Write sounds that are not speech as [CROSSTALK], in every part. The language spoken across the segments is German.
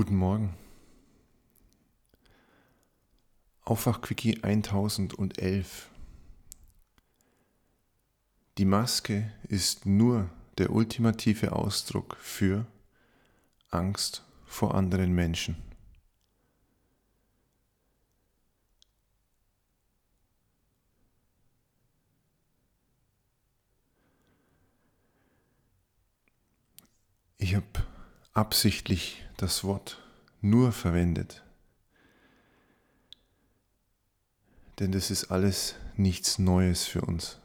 Guten Morgen. Aufwachquickie 1011. Die Maske ist nur der ultimative Ausdruck für Angst vor anderen Menschen. Ich habe absichtlich das Wort nur verwendet. Denn das ist alles nichts Neues für uns.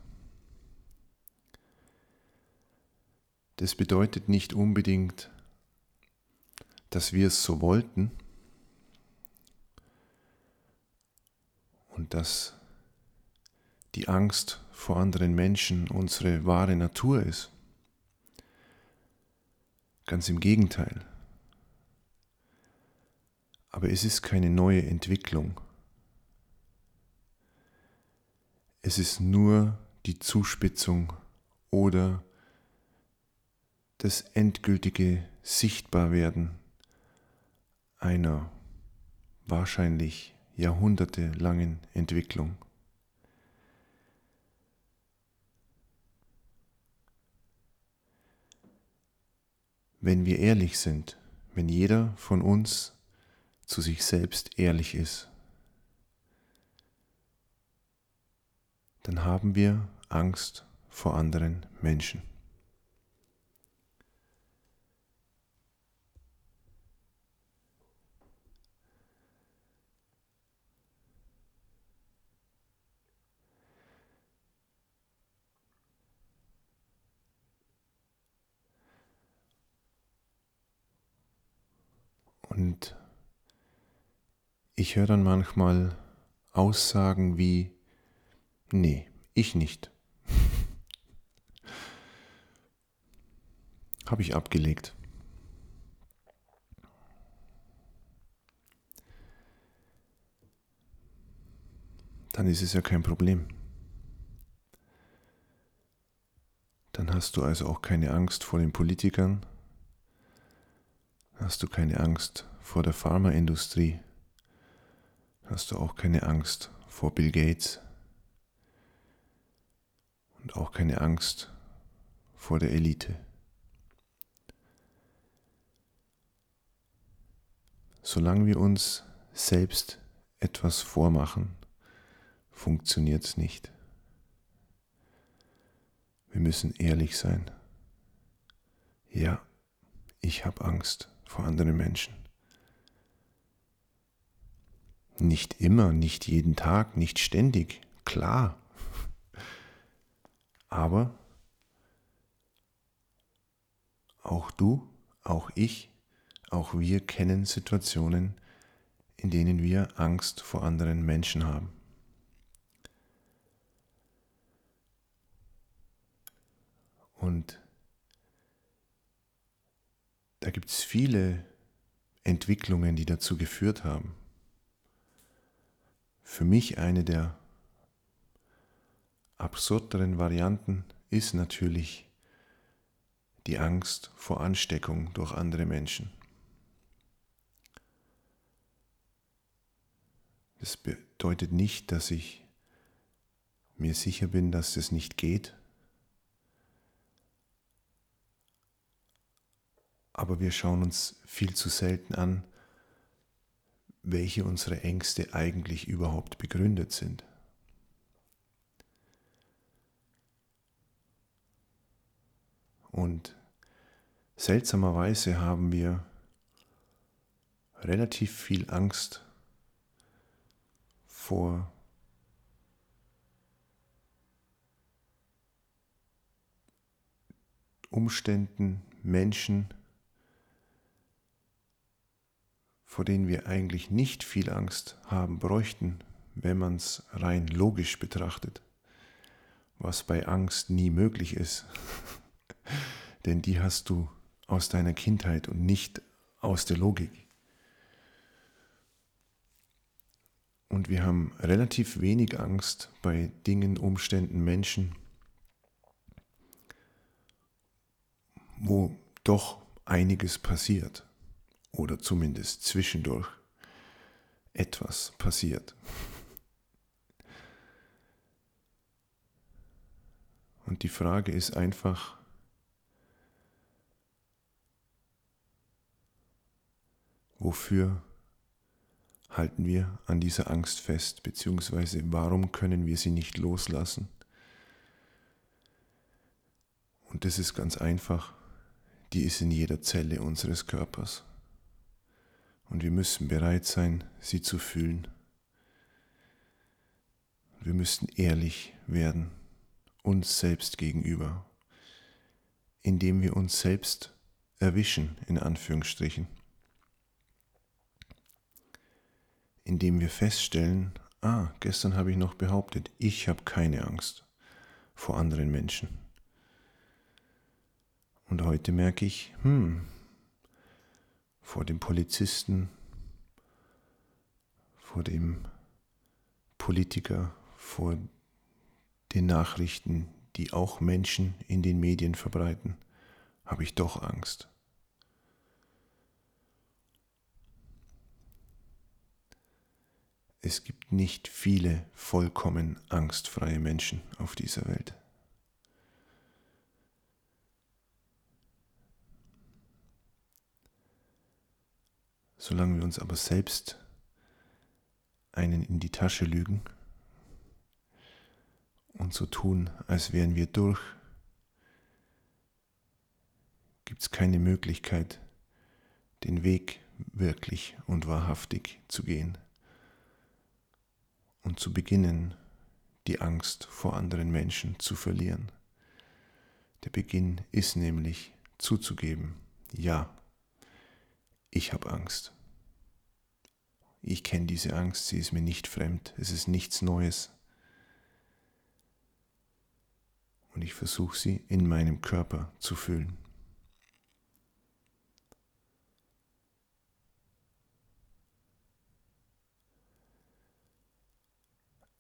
Das bedeutet nicht unbedingt, dass wir es so wollten und dass die Angst vor anderen Menschen unsere wahre Natur ist. Ganz im Gegenteil. Aber es ist keine neue Entwicklung. Es ist nur die Zuspitzung oder das endgültige Sichtbarwerden einer wahrscheinlich jahrhundertelangen Entwicklung. Wenn wir ehrlich sind, wenn jeder von uns zu sich selbst ehrlich ist, dann haben wir Angst vor anderen Menschen. Und ich höre dann manchmal Aussagen wie, nee, ich nicht. [LAUGHS] Habe ich abgelegt. Dann ist es ja kein Problem. Dann hast du also auch keine Angst vor den Politikern, hast du keine Angst vor der Pharmaindustrie, hast du auch keine Angst vor Bill Gates und auch keine Angst vor der Elite. Solange wir uns selbst etwas vormachen, funktioniert es nicht. Wir müssen ehrlich sein. Ja, ich habe Angst vor anderen Menschen. Nicht immer, nicht jeden Tag, nicht ständig, klar. Aber auch du, auch ich, auch wir kennen Situationen, in denen wir Angst vor anderen Menschen haben. Und da gibt es viele Entwicklungen, die dazu geführt haben. Für mich eine der absurderen Varianten ist natürlich die Angst vor Ansteckung durch andere Menschen. Das bedeutet nicht, dass ich mir sicher bin, dass das nicht geht, aber wir schauen uns viel zu selten an, welche unsere Ängste eigentlich überhaupt begründet sind. Und seltsamerweise haben wir relativ viel Angst vor Umständen, Menschen, vor denen wir eigentlich nicht viel Angst haben bräuchten, wenn man es rein logisch betrachtet, was bei Angst nie möglich ist. [LAUGHS] Denn die hast du aus deiner Kindheit und nicht aus der Logik. Und wir haben relativ wenig Angst bei Dingen, Umständen, Menschen, wo doch einiges passiert oder zumindest zwischendurch etwas passiert. Und die Frage ist einfach, wofür halten wir an dieser Angst fest, beziehungsweise warum können wir sie nicht loslassen? Und das ist ganz einfach, die ist in jeder Zelle unseres Körpers. Und wir müssen bereit sein, sie zu fühlen. Wir müssen ehrlich werden, uns selbst gegenüber, indem wir uns selbst erwischen, in Anführungsstrichen. Indem wir feststellen, ah, gestern habe ich noch behauptet, ich habe keine Angst vor anderen Menschen. Und heute merke ich, hm, vor dem Polizisten, vor dem Politiker, vor den Nachrichten, die auch Menschen in den Medien verbreiten, habe ich doch Angst. Es gibt nicht viele vollkommen angstfreie Menschen auf dieser Welt. Solange wir uns aber selbst einen in die Tasche lügen und so tun, als wären wir durch, gibt es keine Möglichkeit, den Weg wirklich und wahrhaftig zu gehen und zu beginnen, die Angst vor anderen Menschen zu verlieren. Der Beginn ist nämlich zuzugeben, ja, ich habe Angst. Ich kenne diese Angst, sie ist mir nicht fremd, es ist nichts Neues. Und ich versuche sie in meinem Körper zu fühlen.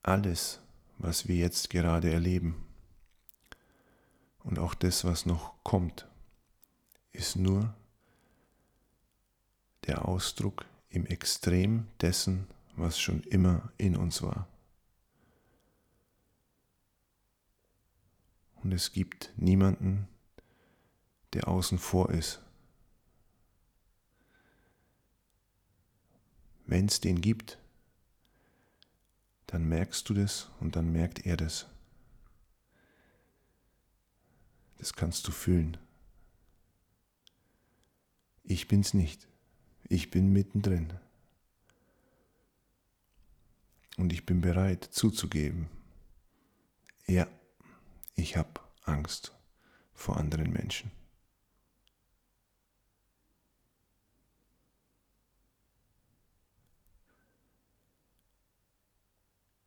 Alles, was wir jetzt gerade erleben und auch das, was noch kommt, ist nur der Ausdruck im Extrem dessen, was schon immer in uns war. Und es gibt niemanden, der außen vor ist. Wenn es den gibt, dann merkst du das und dann merkt er das. Das kannst du fühlen. Ich bin's nicht. Ich bin mittendrin. Und ich bin bereit zuzugeben, ja, ich habe Angst vor anderen Menschen.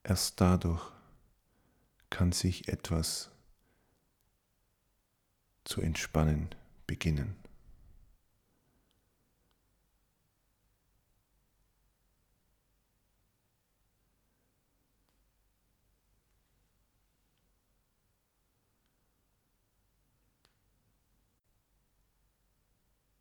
Erst dadurch kann sich etwas zu entspannen beginnen.